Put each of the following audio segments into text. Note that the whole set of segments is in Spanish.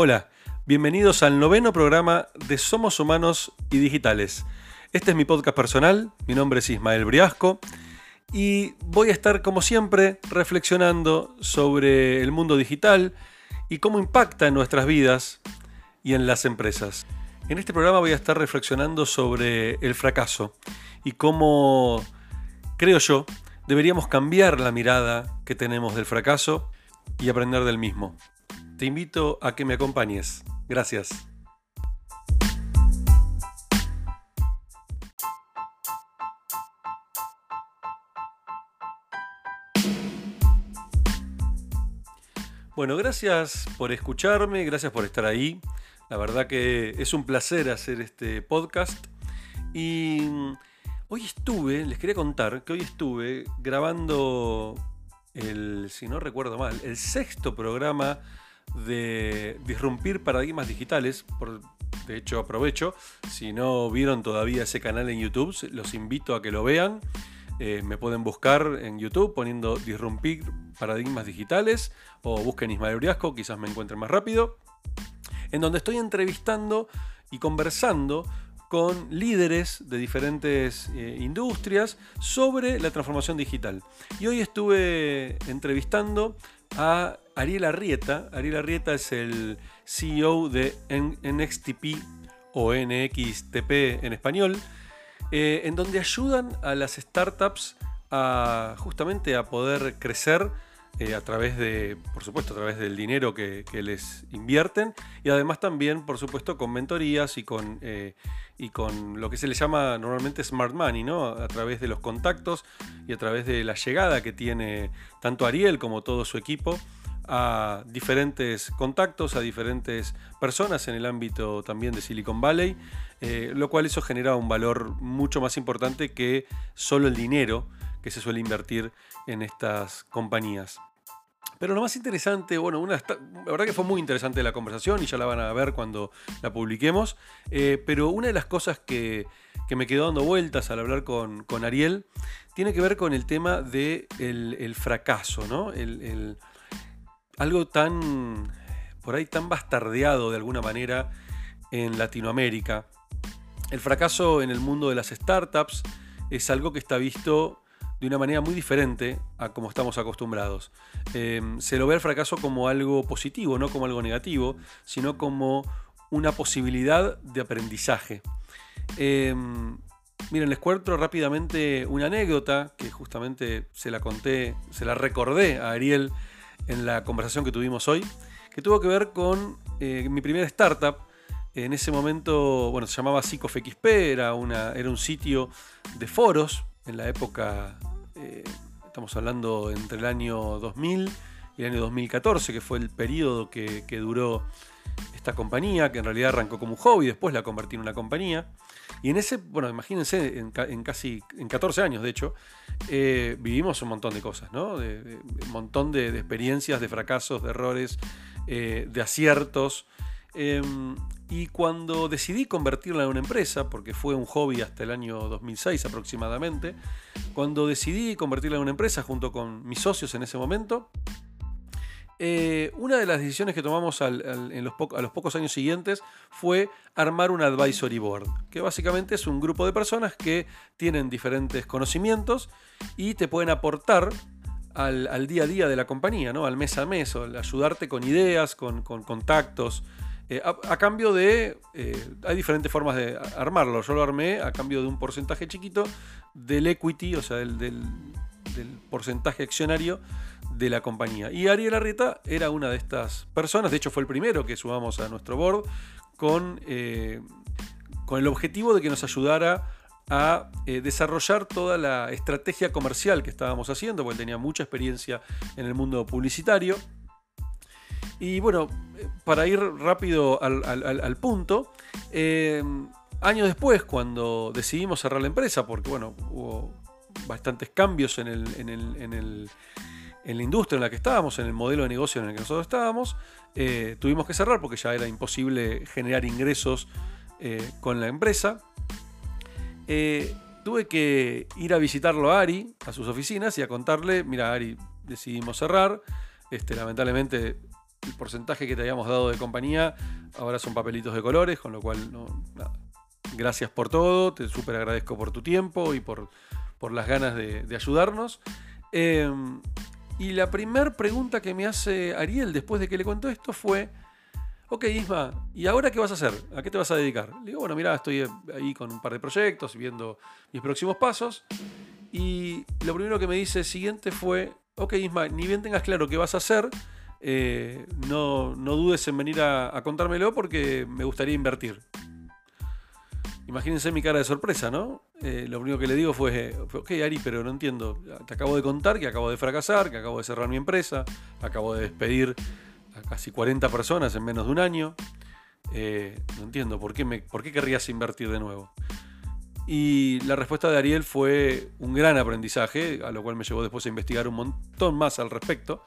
Hola, bienvenidos al noveno programa de Somos Humanos y Digitales. Este es mi podcast personal, mi nombre es Ismael Briasco y voy a estar como siempre reflexionando sobre el mundo digital y cómo impacta en nuestras vidas y en las empresas. En este programa voy a estar reflexionando sobre el fracaso y cómo, creo yo, deberíamos cambiar la mirada que tenemos del fracaso y aprender del mismo. Te invito a que me acompañes. Gracias. Bueno, gracias por escucharme, gracias por estar ahí. La verdad que es un placer hacer este podcast. Y hoy estuve, les quería contar que hoy estuve grabando el, si no recuerdo mal, el sexto programa de disrumpir paradigmas digitales. Por, de hecho, aprovecho, si no vieron todavía ese canal en YouTube, los invito a que lo vean. Eh, me pueden buscar en YouTube poniendo disrumpir paradigmas digitales o busquen Ismael Briasco, quizás me encuentren más rápido. En donde estoy entrevistando y conversando con líderes de diferentes eh, industrias sobre la transformación digital. Y hoy estuve entrevistando a Ariel Arrieta. Ariel Arrieta es el CEO de NXTP o NXTP en español, eh, en donde ayudan a las startups a justamente a poder crecer eh, a través de, por supuesto, a través del dinero que, les invierten y además también, por supuesto, con mentorías y con, eh, y con lo que se le llama normalmente smart money, ¿no? A través de los contactos y a través de la llegada que tiene tanto Ariel como todo su equipo a diferentes contactos, a diferentes personas en el ámbito también de Silicon Valley, eh, lo cual eso genera un valor mucho más importante que solo el dinero que se suele invertir en estas compañías. Pero lo más interesante, bueno, la verdad que fue muy interesante la conversación y ya la van a ver cuando la publiquemos, eh, pero una de las cosas que, me quedó dando vueltas al hablar con, Ariel tiene que ver con el tema del de el fracaso, ¿no? Algo tan, por ahí tan bastardeado de alguna manera en Latinoamérica. El fracaso en el mundo de las startups es algo que está visto de una manera muy diferente a como estamos acostumbrados. Em, se lo ve el fracaso como algo positivo, no como algo negativo, sino como una posibilidad de aprendizaje. Em, miren, les cuento rápidamente una anécdota que justamente se la conté, se la recordé a Ariel en la conversación que tuvimos hoy, que tuvo que ver con eh, mi primera startup. En ese momento, bueno, se llamaba PsicoFXP, era, era un sitio de foros en la época eh, estamos hablando entre el año 2000 y el año 2014, que fue el periodo que, duró esta compañía, que en realidad arrancó como un hobby, después la convertí en una compañía. Y en ese, bueno, imagínense, en, casi, en 14 años de hecho, eh, vivimos un montón de cosas, ¿no? un montón de, experiencias, de fracasos, de errores, eh, de aciertos. Em, y cuando decidí convertirla en una empresa, porque fue un hobby hasta el año 2006 aproximadamente, cuando decidí convertirla en una empresa junto con mis socios en ese momento, eh, una de las decisiones que tomamos en los a los pocos años siguientes fue armar un advisory board, que básicamente es un grupo de personas que tienen diferentes conocimientos y te pueden aportar al, día a día de la compañía, ¿no? al mes a mes, o ayudarte con ideas, con contactos, eh, a, cambio de. Eh, hay diferentes formas de armarlo. Yo lo armé a cambio de un porcentaje chiquito del equity, o sea, del, porcentaje accionario de la compañía. Y Ariel Arrieta era una de estas personas. De hecho, fue el primero que subamos a nuestro board con, eh, con el objetivo de que nos ayudara a desarrollar toda la estrategia comercial que estábamos haciendo, porque tenía mucha experiencia en el mundo publicitario. Y bueno, para ir rápido al, punto, eh, años después, cuando decidimos cerrar la empresa, porque bueno, hubo bastantes cambios en, el, en, la industria en la que estábamos, en el modelo de negocio en el que nosotros estábamos, eh, tuvimos que cerrar porque ya era imposible generar ingresos eh, con la empresa. tuve que ir a visitarlo a Ari, a sus oficinas, y a contarle, mira Ari, decidimos cerrar. Este, lamentablemente el porcentaje que te habíamos dado de compañía ahora son papelitos de colores, con lo cual, gracias por todo, te súper agradezco por tu tiempo y por, por las ganas de, ayudarnos. Em, y la primera pregunta que me hace Ariel después de que le contó esto fue, ok Isma, ¿y ahora qué vas a hacer? ¿A qué te vas a dedicar? Le digo, bueno, mira, estoy ahí con un par de proyectos, viendo mis próximos pasos. Y lo primero que me dice siguiente fue, ok Isma, ni bien tengas claro qué vas a hacer, eh, no, dudes en venir a, contármelo porque me gustaría invertir. Imagínense mi cara de sorpresa, ¿no? Eh, lo único que le digo fue, ok Ari, pero no entiendo, te acabo de contar que acabo de fracasar, que acabo de cerrar mi empresa, acabo de despedir a casi 40 personas en menos de un año. Eh, no entiendo, ¿por qué, me, ¿por qué querrías invertir de nuevo? Y la respuesta de Ariel fue un gran aprendizaje, a lo cual me llevó después a investigar un montón más al respecto.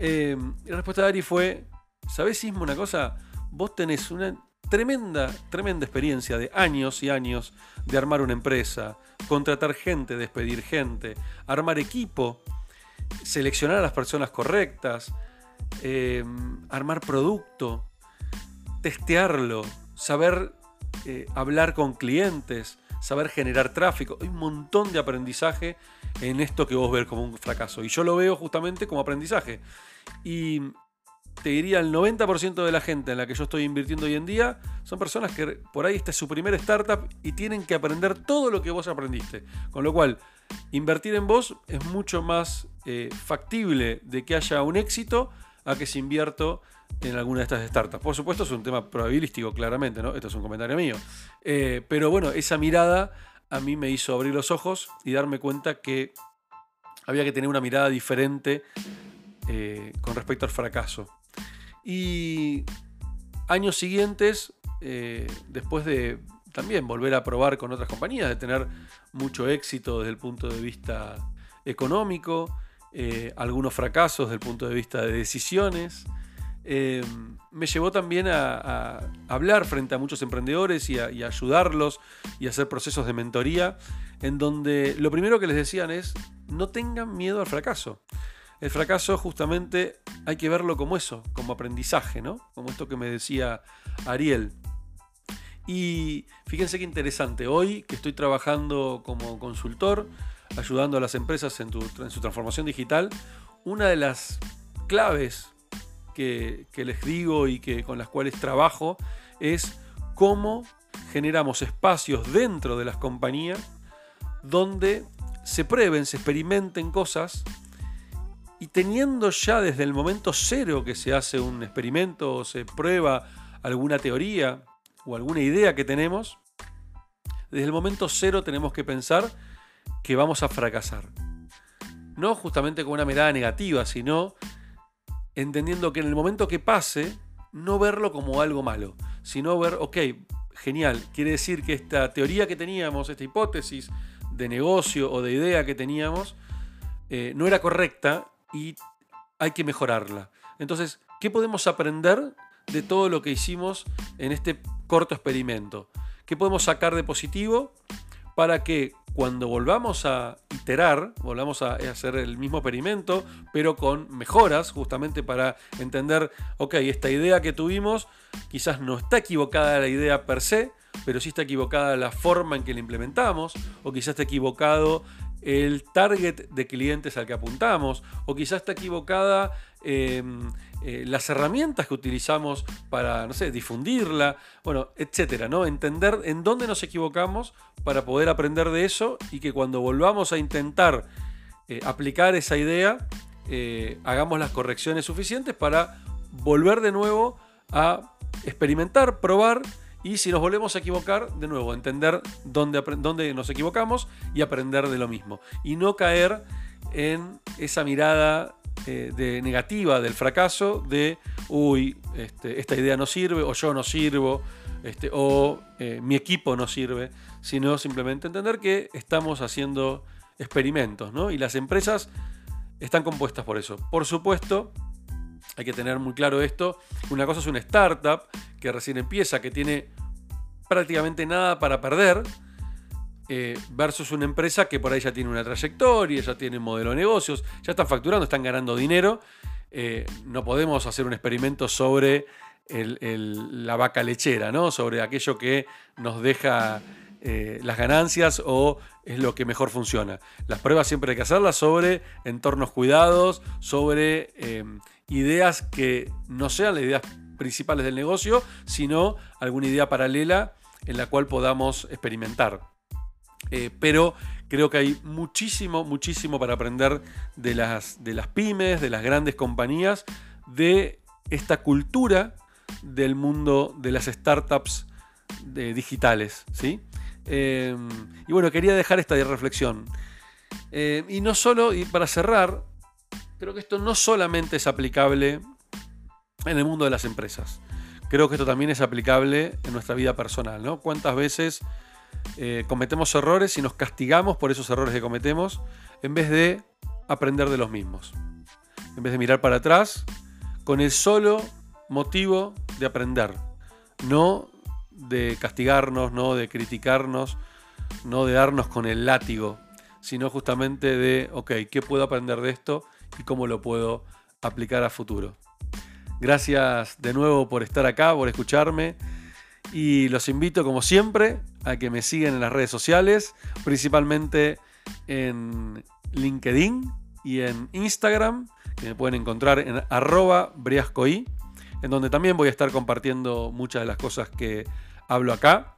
Eh, la respuesta de Ari fue, ¿sabés, Sismo, una cosa? Vos tenés una tremenda, tremenda experiencia de años y años de armar una empresa, contratar gente, despedir gente, armar equipo, seleccionar a las personas correctas, eh, armar producto, testearlo, saber eh, hablar con clientes, saber generar tráfico. Hay un montón de aprendizaje en esto que vos ves como un fracaso. Y yo lo veo justamente como aprendizaje. Y te diría el 90% de la gente en la que yo estoy invirtiendo hoy en día son personas que por ahí esta es su primera startup y tienen que aprender todo lo que vos aprendiste. Con lo cual, invertir en vos es mucho más eh, factible de que haya un éxito a que se invierto en alguna de estas startups. Por supuesto, es un tema probabilístico, claramente, ¿no? Esto es un comentario mío. Eh, pero bueno, esa mirada a mí me hizo abrir los ojos y darme cuenta que había que tener una mirada diferente eh, con respecto al fracaso. Y años siguientes, eh, después de también volver a probar con otras compañías, de tener mucho éxito desde el punto de vista económico, algunos fracasos desde el punto de vista de decisiones, eh, me llevó también a, hablar frente a muchos emprendedores y a, ayudarlos y hacer procesos de mentoría, en donde lo primero que les decían es, no tengan miedo al fracaso. El fracaso justamente hay que verlo como eso, como aprendizaje, ¿no? Como esto que me decía Ariel. Y fíjense qué interesante, hoy que estoy trabajando como consultor, ayudando a las empresas en su transformación digital, una de las claves que, les digo y que, con las cuales trabajo es cómo generamos espacios dentro de las compañías donde se prueben, se experimenten cosas y teniendo ya desde el momento cero que se hace un experimento o se prueba alguna teoría o alguna idea que tenemos, desde el momento cero tenemos que pensar que vamos a fracasar. No justamente con una mirada negativa, sino entendiendo que en el momento que pase, no verlo como algo malo, sino ver, ok, genial, quiere decir que esta teoría que teníamos, esta hipótesis de negocio o de idea que teníamos, eh, no era correcta y hay que mejorarla. Entonces, ¿qué podemos aprender de todo lo que hicimos en este corto experimento? ¿Qué podemos sacar de positivo para que cuando volvamos a iterar, volvamos a hacer el mismo experimento, pero con mejoras, justamente para entender, ok, esta idea que tuvimos quizás no está equivocada la idea per se, pero sí está equivocada la forma en que la implementamos, o quizás está equivocado el target de clientes al que apuntamos, o quizás está equivocada em, eh, las herramientas que utilizamos para, no sé, difundirla, bueno, etcétera, ¿no? Entender en dónde nos equivocamos para poder aprender de eso y que cuando volvamos a intentar eh, aplicar esa idea, eh, hagamos las correcciones suficientes para volver de nuevo a experimentar, probar y si nos volvemos a equivocar, de nuevo, entender dónde, dónde nos equivocamos y aprender de lo mismo. Y no caer en esa mirada eh, de negativa del fracaso de, uy, este, esta idea no sirve, o yo no sirvo, este, o eh, mi equipo no sirve, sino simplemente entender que estamos haciendo experimentos, ¿no? Y las empresas están compuestas por eso. Por supuesto, hay que tener muy claro esto. Una cosa es una startup que recién empieza, que tiene prácticamente nada para perder, eh, versus una empresa que por ahí ya tiene una trayectoria, ya tiene un modelo de negocios, ya están facturando, están ganando dinero eh, no podemos hacer un experimento sobre la vaca lechera, ¿no? sobre aquello que nos deja eh, las ganancias o es lo que mejor funciona. Las pruebas siempre hay que hacerlas sobre entornos cuidados, sobre ideas que no sean las ideas principales del negocio, sino alguna idea paralela en la cual podamos experimentar. Eh, pero creo que hay muchísimo, muchísimo para aprender de las, de las pymes, de las grandes compañías, de esta cultura del mundo de las startups digitales. ¿sí? Eh, y bueno, quería dejar esta reflexión. Eh, y no solo, y para cerrar, creo que esto no solamente es aplicable en el mundo de las empresas. Creo que esto también es aplicable en nuestra vida personal, ¿no? ¿Cuántas veces eh, cometemos errores y nos castigamos por esos errores que cometemos en vez de aprender de los mismos? En vez de mirar para atrás con el solo motivo de aprender, no de castigarnos, no de criticarnos, no de darnos con el látigo, sino justamente de, ok, ¿qué puedo aprender de esto y cómo lo puedo aplicar a futuro? Gracias de nuevo por estar acá, por escucharme y los invito como siempre a que me sigan en las redes sociales, principalmente en LinkedIn y en Instagram, que me pueden encontrar en arroba en donde también voy a estar compartiendo muchas de las cosas que hablo acá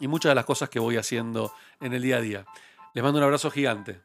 y muchas de las cosas que voy haciendo en el día a día. Les mando un abrazo gigante.